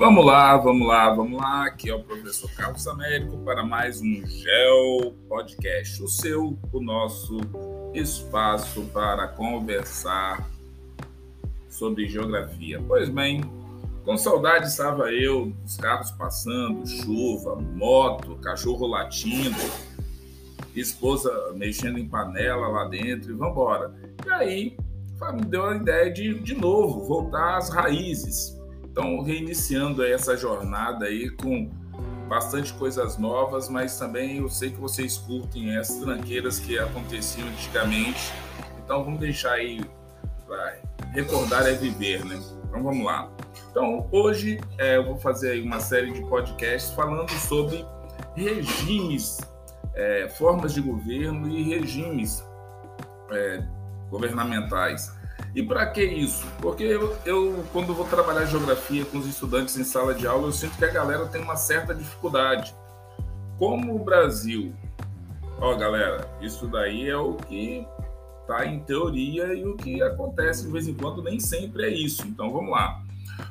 Vamos lá, vamos lá, vamos lá. Aqui é o professor Carlos Américo para mais um GEL Podcast, o seu, o nosso espaço para conversar sobre geografia. Pois bem, com saudade estava eu, os carros passando, chuva, moto, cachorro latindo, esposa mexendo em panela lá dentro e vambora. E aí me deu a ideia de, de novo, voltar às raízes então, reiniciando essa jornada aí com bastante coisas novas, mas também eu sei que vocês curtem as tranqueiras que aconteciam antigamente. Então, vamos deixar aí, recordar é viver, né? Então, vamos lá. Então, hoje é, eu vou fazer aí uma série de podcasts falando sobre regimes, é, formas de governo e regimes é, governamentais. E para que isso? Porque eu, eu, quando vou trabalhar geografia com os estudantes em sala de aula, eu sinto que a galera tem uma certa dificuldade. Como o Brasil, ó galera, isso daí é o que tá em teoria e o que acontece de vez em quando nem sempre é isso. Então vamos lá.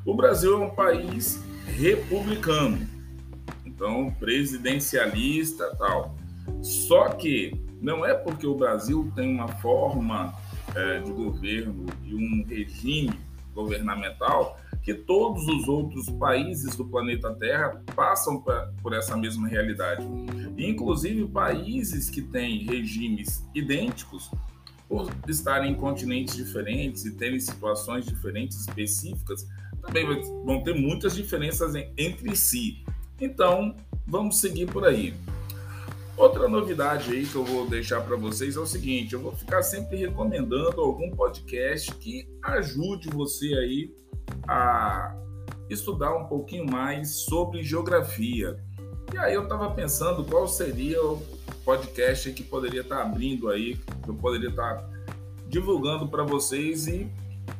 O Brasil é um país republicano, então presidencialista tal. Só que não é porque o Brasil tem uma forma é, de governo e um regime governamental que todos os outros países do planeta Terra passam pra, por essa mesma realidade. Inclusive países que têm regimes idênticos, por estarem em continentes diferentes e terem situações diferentes específicas, também vão ter muitas diferenças entre si. Então, vamos seguir por aí. Outra novidade aí que eu vou deixar para vocês é o seguinte: eu vou ficar sempre recomendando algum podcast que ajude você aí a estudar um pouquinho mais sobre geografia. E aí eu estava pensando qual seria o podcast que poderia estar tá abrindo aí, que eu poderia estar tá divulgando para vocês e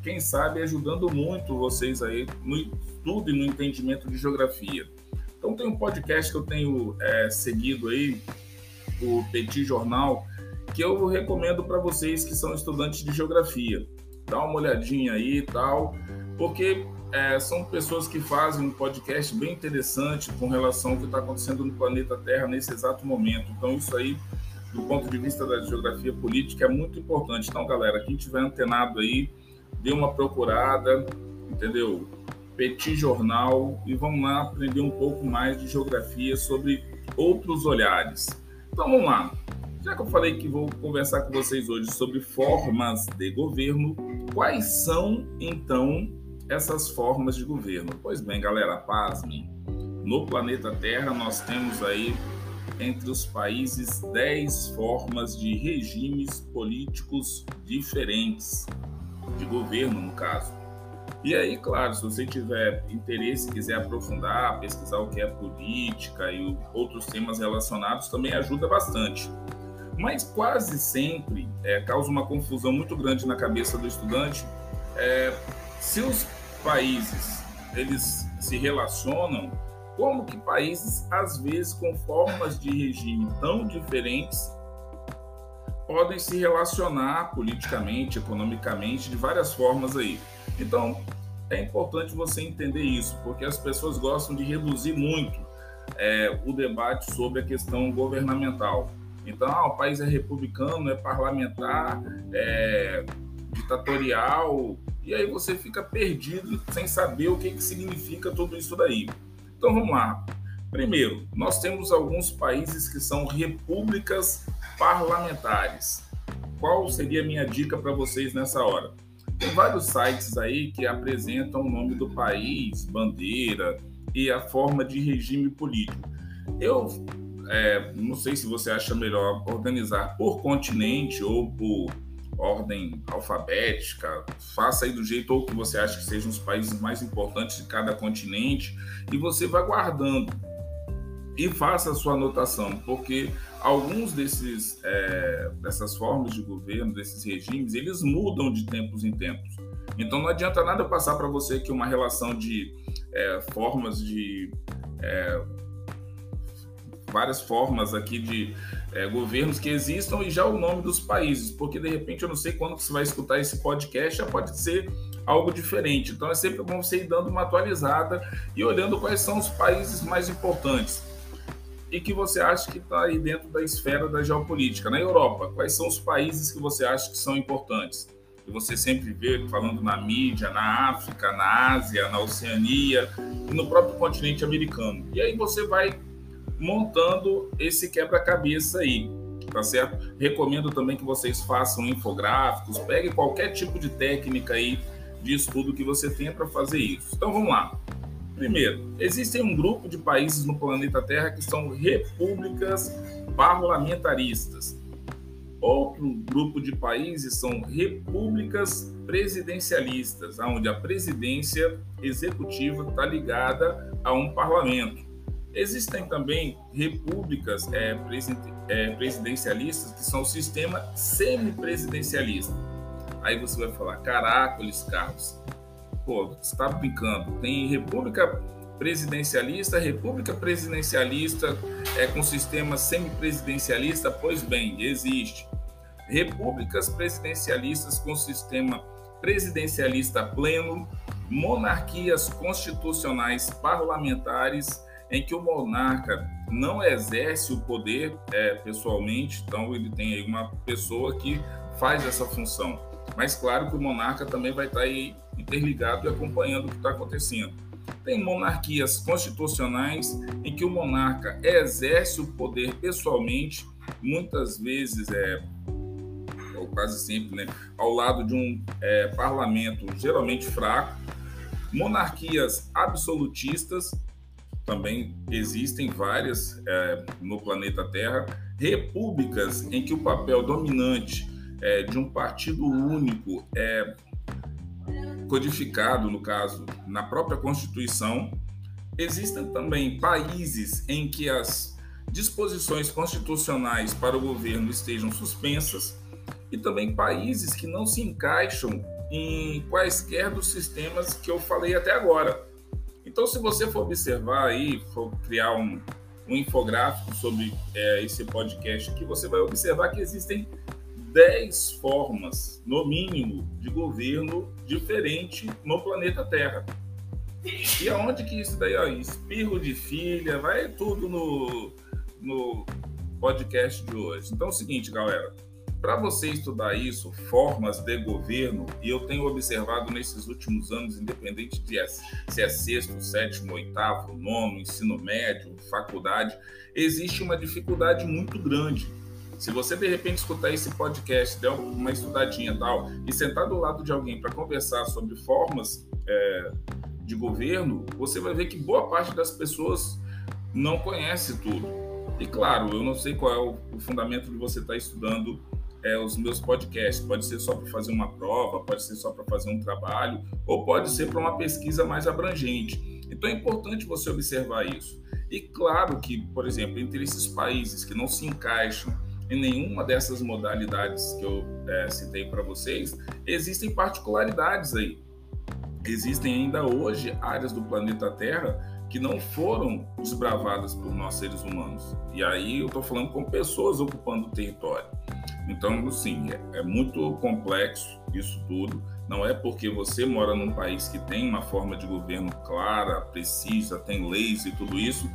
quem sabe ajudando muito vocês aí no estudo e no entendimento de geografia. Então tem um podcast que eu tenho é, seguido aí o Petit Jornal, que eu recomendo para vocês que são estudantes de geografia. Dá uma olhadinha aí e tal, porque é, são pessoas que fazem um podcast bem interessante com relação ao que está acontecendo no planeta Terra nesse exato momento. Então, isso aí, do ponto de vista da geografia política, é muito importante. Então, galera, quem tiver antenado aí, dê uma procurada, entendeu? Petit Jornal e vamos lá aprender um pouco mais de geografia sobre outros olhares. Então vamos lá. Já que eu falei que vou conversar com vocês hoje sobre formas de governo, quais são então essas formas de governo? Pois bem, galera, pasmem. No planeta Terra nós temos aí entre os países 10 formas de regimes políticos diferentes, de governo no caso. E aí, claro, se você tiver interesse, quiser aprofundar, pesquisar o que é política e outros temas relacionados, também ajuda bastante. Mas quase sempre é, causa uma confusão muito grande na cabeça do estudante é, se os países eles se relacionam, como que países, às vezes, com formas de regime tão diferentes, podem se relacionar politicamente, economicamente, de várias formas aí. Então, é importante você entender isso, porque as pessoas gostam de reduzir muito é, o debate sobre a questão governamental. Então, ah, o país é republicano, é parlamentar, é ditatorial, e aí você fica perdido sem saber o que, que significa tudo isso daí. Então, vamos lá. Primeiro, nós temos alguns países que são repúblicas parlamentares. Qual seria a minha dica para vocês nessa hora? Tem vários sites aí que apresentam o nome do país, bandeira e a forma de regime político. Eu é, não sei se você acha melhor organizar por continente ou por ordem alfabética, faça aí do jeito ou que você acha que sejam os países mais importantes de cada continente e você vai guardando e faça a sua anotação, porque alguns desses é, dessas formas de governo, desses regimes, eles mudam de tempos em tempos. Então não adianta nada eu passar para você que uma relação de é, formas de é, várias formas aqui de é, governos que existam e já o nome dos países, porque de repente eu não sei quando você vai escutar esse podcast, já pode ser algo diferente. Então é sempre bom você ir dando uma atualizada e olhando quais são os países mais importantes e que você acha que está aí dentro da esfera da geopolítica. Na Europa, quais são os países que você acha que são importantes? E você sempre vê falando na mídia, na África, na Ásia, na Oceania e no próprio continente americano. E aí você vai montando esse quebra-cabeça aí, tá certo? Recomendo também que vocês façam infográficos, pegue qualquer tipo de técnica aí de estudo que você tenha para fazer isso. Então vamos lá. Primeiro, existem um grupo de países no planeta Terra que são repúblicas parlamentaristas. Outro grupo de países são repúblicas presidencialistas, onde a presidência executiva está ligada a um parlamento. Existem também repúblicas é, é, presidencialistas que são o sistema semipresidencialista. Aí você vai falar, caracoles, Carlos, pô, está brincando. Tem república presidencialista, república presidencialista é com sistema semipresidencialista, pois bem, existe. Repúblicas presidencialistas com sistema presidencialista pleno, monarquias constitucionais parlamentares em que o monarca não exerce o poder é, pessoalmente, então ele tem aí uma pessoa que faz essa função. Mas claro que o monarca também vai estar aí interligado e acompanhando o que está acontecendo. Tem monarquias constitucionais em que o monarca exerce o poder pessoalmente, muitas vezes é ou quase sempre, né, ao lado de um é, parlamento geralmente fraco, monarquias absolutistas também existem várias é, no planeta Terra, repúblicas em que o papel dominante é, de um partido único é codificado, no caso, na própria Constituição. Existem também países em que as disposições constitucionais para o governo estejam suspensas e também países que não se encaixam em quaisquer dos sistemas que eu falei até agora. Então, se você for observar aí, for criar um, um infográfico sobre é, esse podcast aqui, você vai observar que existem 10 formas, no mínimo, de governo diferente no planeta Terra. E aonde que isso daí, ó, espirro de filha, vai tudo no, no podcast de hoje. Então é o seguinte, galera, para você estudar isso, formas de governo, e eu tenho observado nesses últimos anos, independente de se é sexto, sétimo, oitavo, nono, ensino médio, faculdade, existe uma dificuldade muito grande. Se você de repente escutar esse podcast, der uma estudadinha tal, e sentar do lado de alguém para conversar sobre formas é, de governo, você vai ver que boa parte das pessoas não conhece tudo. E claro, eu não sei qual é o, fundamento de você estar tá estudando é, os meus podcasts. Pode ser só para fazer uma prova, pode ser só para fazer um trabalho, ou pode ser para uma pesquisa mais abrangente. Então é importante você observar isso. E claro que, por exemplo, entre esses países que não se encaixam em nenhuma dessas modalidades que eu é, citei para vocês, existem particularidades aí. Existem ainda hoje áreas do planeta Terra que não foram desbravadas por nós seres humanos. E aí eu estou falando com pessoas ocupando o território. Então, sim, é, é muito complexo isso tudo. Não é porque você mora num país que tem uma forma de governo clara, precisa, tem leis e tudo isso,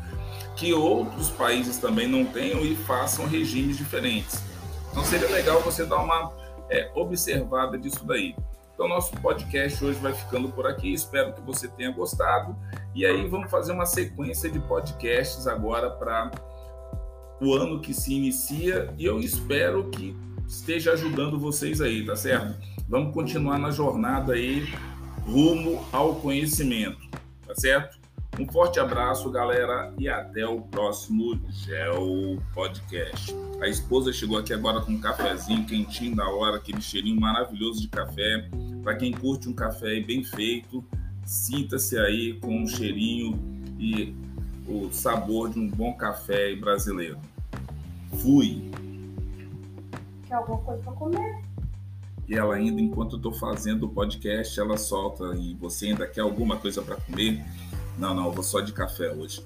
que outros países também não tenham e façam regimes diferentes. Então, seria legal você dar uma é, observada disso daí. Então, nosso podcast hoje vai ficando por aqui. Espero que você tenha gostado. E aí, vamos fazer uma sequência de podcasts agora para o ano que se inicia e eu espero que esteja ajudando vocês aí, tá certo? Vamos continuar na jornada aí rumo ao conhecimento, tá certo? Um forte abraço, galera, e até o próximo Gel Podcast. A esposa chegou aqui agora com um cafezinho quentinho da hora, aquele cheirinho maravilhoso de café. Para quem curte um café bem feito, sinta-se aí com um cheirinho e o sabor de um bom café brasileiro. Fui. Quer alguma coisa para comer? E ela ainda, enquanto eu estou fazendo o podcast, ela solta e você ainda quer alguma coisa para comer? Não, não, eu vou só de café hoje.